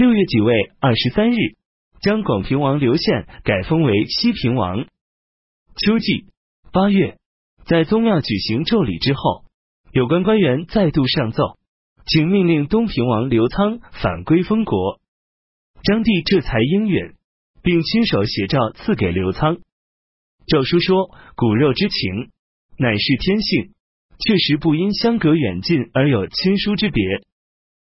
六月己未二十三日，将广平王刘宪改封为西平王。秋季八月，在宗庙举行咒礼之后，有关官员再度上奏，请命令东平王刘仓返归封国。张帝这才应允，并亲手写诏赐给刘仓。诏书说：“骨肉之情，乃是天性，确实不因相隔远近而有亲疏之别。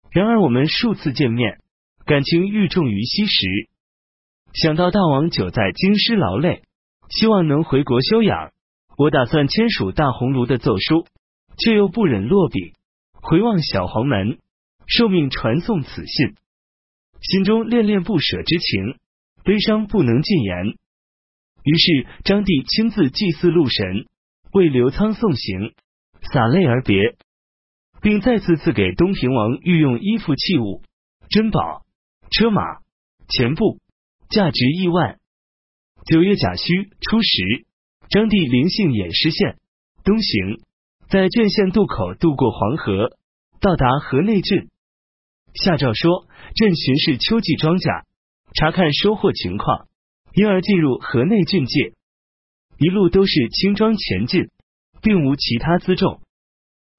然而我们数次见面。”感情愈重于昔时，想到大王久在京师劳累，希望能回国休养，我打算签署大红炉的奏书，却又不忍落笔，回望小黄门，受命传送此信，心中恋恋不舍之情，悲伤不能尽言。于是张帝亲自祭祀禄神，为刘仓送行，洒泪而别，并再次赐给东平王御用衣服器物珍宝。车马钱布价值亿万。九月甲戌初十，张帝临幸偃师县东行，在郡县渡口渡过黄河，到达河内郡。下诏说：朕巡视秋季庄稼，查看收获情况，因而进入河内郡界。一路都是轻装前进，并无其他辎重。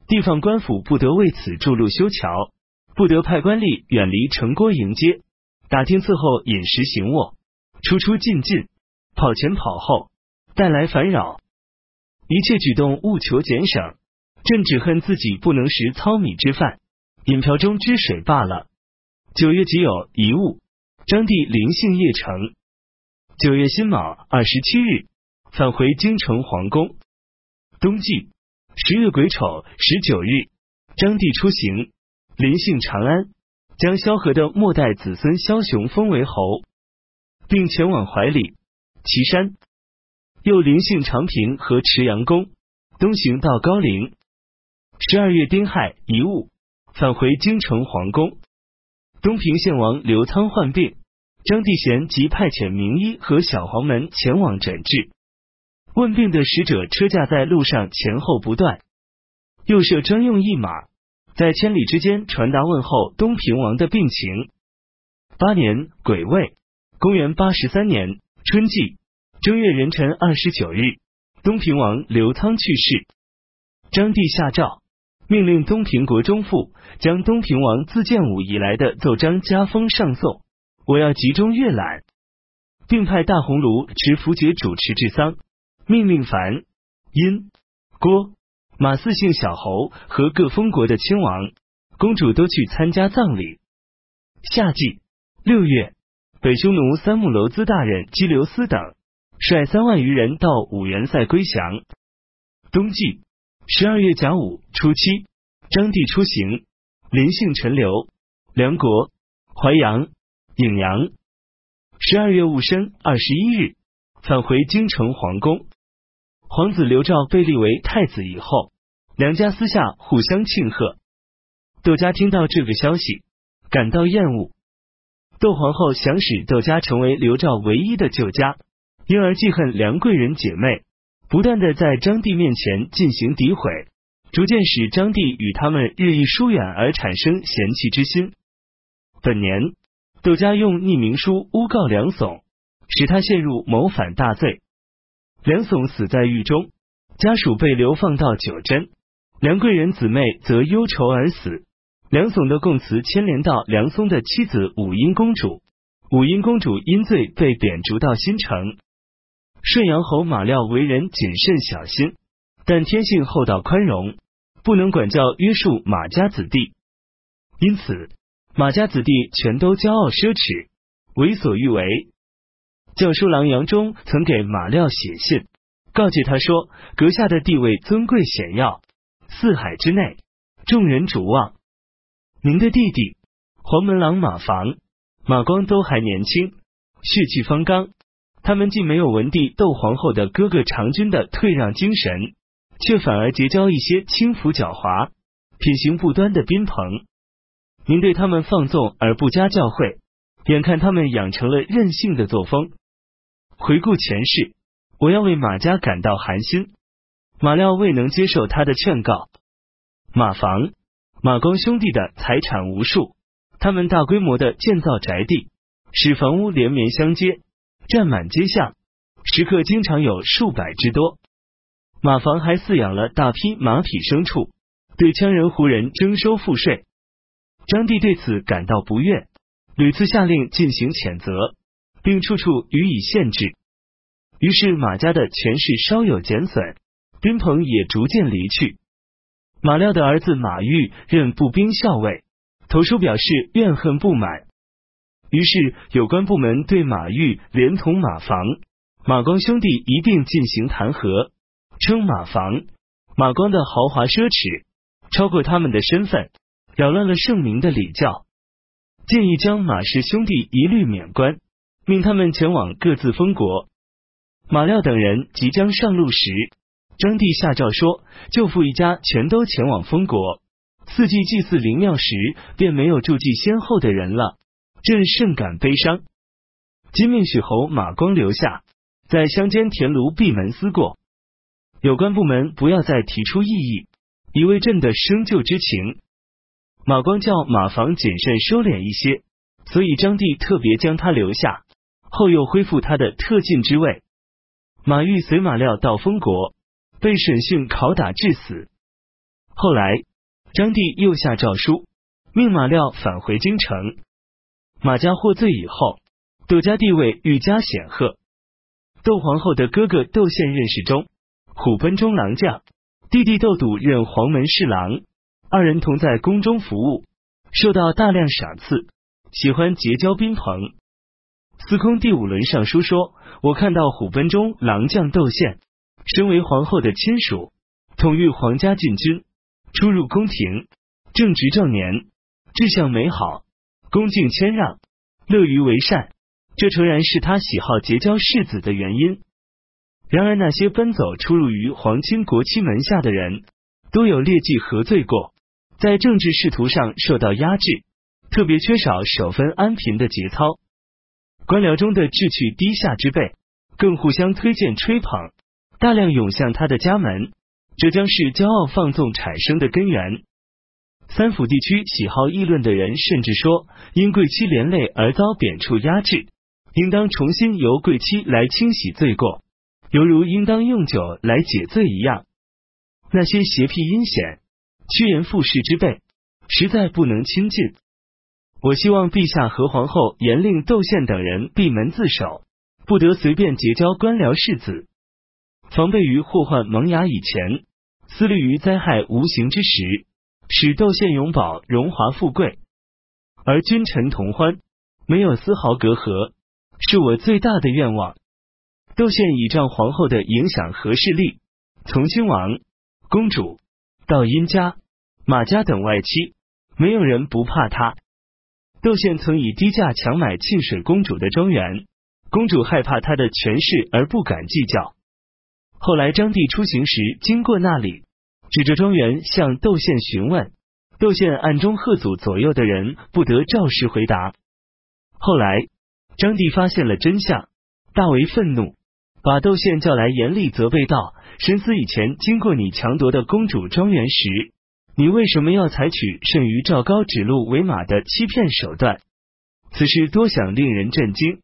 地方官府不得为此筑路修桥。不得派官吏远离城郭迎接，打听伺候饮食行卧，出出进进，跑前跑后，带来烦扰。一切举动务求俭省。朕只恨自己不能食糙米之饭，饮瓢中之水罢了。九月己酉遗物，张帝临幸邺城。九月辛卯二十七日，返回京城皇宫。冬季十月癸丑十九日，张帝出行。临幸长安，将萧何的末代子孙萧雄封为侯，并前往怀里、岐山，又临幸长平和池阳宫，东行到高陵。十二月丁亥遗物，返回京城皇宫。东平县王刘仓患病，张帝贤即派遣名医和小黄门前往诊治。问病的使者车驾在路上前后不断，又设专用驿马。在千里之间传达问候东平王的病情。八年癸未，公元八十三年春季正月壬辰二十九日，东平王刘仓去世。张帝下诏，命令东平国中父将东平王自建武以来的奏章加封上奏，我要集中阅览，并派大鸿胪持符节主持治丧。命令樊、殷、郭。马四姓小侯和各封国的亲王、公主都去参加葬礼。夏季六月，北匈奴三木楼兹大人基留斯等率三万余人到五原塞归降。冬季十二月甲午初七，张帝出行，临幸陈留、梁国、淮阳、颍阳。十二月戊申二十一日，返回京城皇宫。皇子刘肇被立为太子以后。两家私下互相庆贺。窦家听到这个消息，感到厌恶。窦皇后想使窦家成为刘兆唯一的旧家，因而记恨梁贵人姐妹，不断的在张帝面前进行诋毁，逐渐使张帝与他们日益疏远，而产生嫌弃之心。本年，窦家用匿名书诬告梁悚，使他陷入谋反大罪。梁悚死在狱中，家属被流放到九真。梁贵人姊妹则忧愁而死。梁悚的供词牵连到梁松的妻子武英公主，武英公主因罪被贬逐到新城。顺阳侯马廖为人谨慎小心，但天性厚道宽容，不能管教约束马家子弟，因此马家子弟全都骄傲奢侈，为所欲为。教书郎杨忠曾给马廖写信，告诫他说：阁下的地位尊贵显耀。四海之内，众人瞩望。您的弟弟黄门郎马房、马光都还年轻，血气方刚。他们既没有文帝窦皇后的哥哥长君的退让精神，却反而结交一些轻浮狡猾、品行不端的宾朋。您对他们放纵而不加教诲，眼看他们养成了任性的作风。回顾前世，我要为马家感到寒心。马廖未能接受他的劝告。马房、马光兄弟的财产无数，他们大规模的建造宅地，使房屋连绵相接，占满街巷，食客经常有数百之多。马房还饲养了大批马匹牲畜，对羌人胡人征收赋税。张帝对此感到不悦，屡次下令进行谴责，并处处予以限制。于是马家的权势稍有减损，宾朋也逐渐离去。马廖的儿子马玉任步兵校尉，投书表示怨恨不满。于是有关部门对马玉连同马房、马光兄弟一并进行弹劾，称马房、马光的豪华奢侈超过他们的身份。扰乱了圣明的礼教，建议将马氏兄弟一律免官，命他们前往各自封国。马廖等人即将上路时，张帝下诏说：舅父一家全都前往封国。四季祭祀灵庙时，便没有注记先后的人了。朕甚感悲伤。今命许侯马光留下，在乡间田庐闭门思过。有关部门不要再提出异议，以为朕的生旧之情。马光叫马房谨慎收敛一些，所以张帝特别将他留下，后又恢复他的特进之位。马玉随马廖到封国，被审讯拷打致死。后来张帝又下诏书，命马廖返回京城。马家获罪以后，窦家地位愈加显赫。窦皇后的哥哥窦宪任侍中，虎贲中郎将，弟弟窦笃任黄门侍郎。二人同在宫中服务，受到大量赏赐，喜欢结交宾朋。司空第五轮上书说：“我看到虎贲中郎将窦宪，身为皇后的亲属，统御皇家禁军，出入宫廷，正值正年，志向美好，恭敬谦让，乐于为善。这诚然是他喜好结交世子的原因。然而那些奔走出入于皇亲国戚门下的人，都有劣迹和罪过。”在政治仕途上受到压制，特别缺少守分安贫的节操。官僚中的志趣低下之辈，更互相推荐吹捧，大量涌向他的家门，这将是骄傲放纵产生的根源。三府地区喜好议论的人，甚至说，因贵妻连累而遭贬黜压制，应当重新由贵妻来清洗罪过，犹如应当用酒来解罪一样。那些邪僻阴险。趋炎附势之辈，实在不能亲近。我希望陛下和皇后严令窦宪等人闭门自守，不得随便结交官僚世子，防备于祸患萌芽以前，思虑于灾害无形之时，使窦宪永保荣华富贵，而君臣同欢，没有丝毫隔阂，是我最大的愿望。窦宪倚仗皇后的影响和势力，从亲王、公主到殷家。马家等外戚，没有人不怕他。窦宪曾以低价强买沁水公主的庄园，公主害怕他的权势而不敢计较。后来张帝出行时经过那里，指着庄园向窦宪询问，窦宪暗中喝阻左右的人不得照实回答。后来张帝发现了真相，大为愤怒，把窦宪叫来严厉责备道：“神思以前经过你强夺的公主庄园时。”你为什么要采取甚于赵高指鹿为马的欺骗手段？此事多想令人震惊。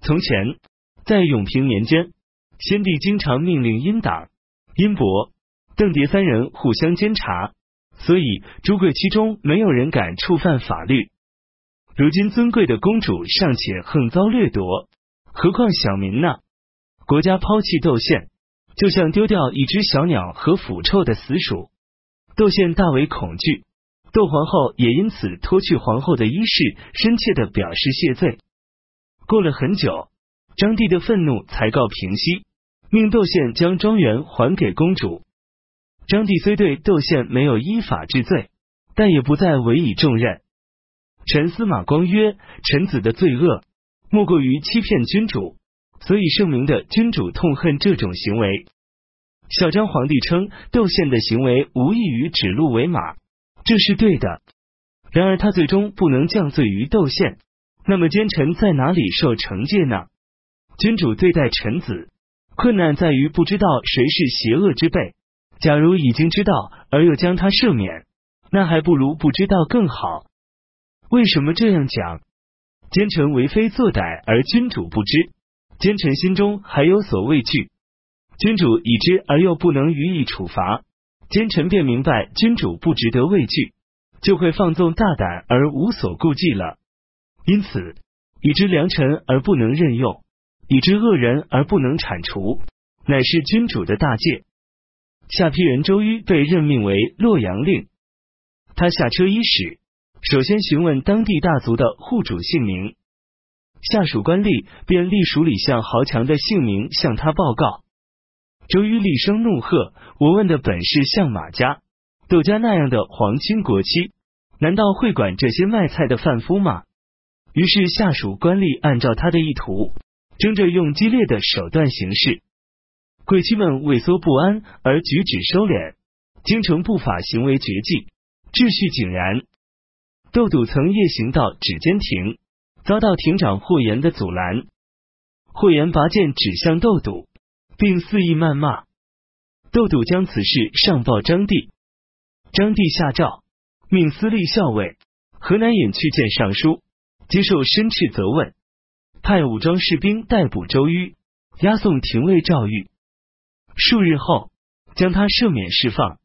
从前在永平年间，先帝经常命令殷党、殷伯、邓蝶三人互相监察，所以朱贵其中没有人敢触犯法律。如今尊贵的公主尚且横遭掠夺，何况小民呢？国家抛弃窦宪，就像丢掉一只小鸟和腐臭的死鼠。窦宪大为恐惧，窦皇后也因此脱去皇后的衣饰，深切的表示谢罪。过了很久，张帝的愤怒才告平息，命窦宪将庄园还给公主。张帝虽对窦宪没有依法治罪，但也不再委以重任。臣司马光曰：“臣子的罪恶，莫过于欺骗君主，所以圣明的君主痛恨这种行为。”小张皇帝称窦宪的行为无异于指鹿为马，这是对的。然而他最终不能降罪于窦宪，那么奸臣在哪里受惩戒呢？君主对待臣子，困难在于不知道谁是邪恶之辈。假如已经知道而又将他赦免，那还不如不知道更好。为什么这样讲？奸臣为非作歹，而君主不知。奸臣心中还有所畏惧，君主已知而又不能予以处罚，奸臣便明白君主不值得畏惧，就会放纵大胆而无所顾忌了。因此，已知良臣而不能任用，已知恶人而不能铲除，乃是君主的大戒。下邳人周瑜被任命为洛阳令，他下车伊始。首先询问当地大族的户主姓名，下属官吏便隶属李相豪强的姓名向他报告。周瑜厉声怒喝：“我问的本是相马家、窦家那样的皇亲国戚，难道会管这些卖菜的贩夫吗？”于是下属官吏按照他的意图，争着用激烈的手段行事。贵戚们畏缩不安而举止收敛，京城不法行为绝迹，秩序井然。窦笃曾夜行到指间亭，遭到亭长霍言的阻拦。霍言拔剑指向窦笃，并肆意谩骂。窦笃将此事上报张帝，张帝下诏命司隶校尉河南尹去见尚书，接受申斥责问，派武装士兵逮捕周瑜，押送廷尉赵玉。数日后，将他赦免释放。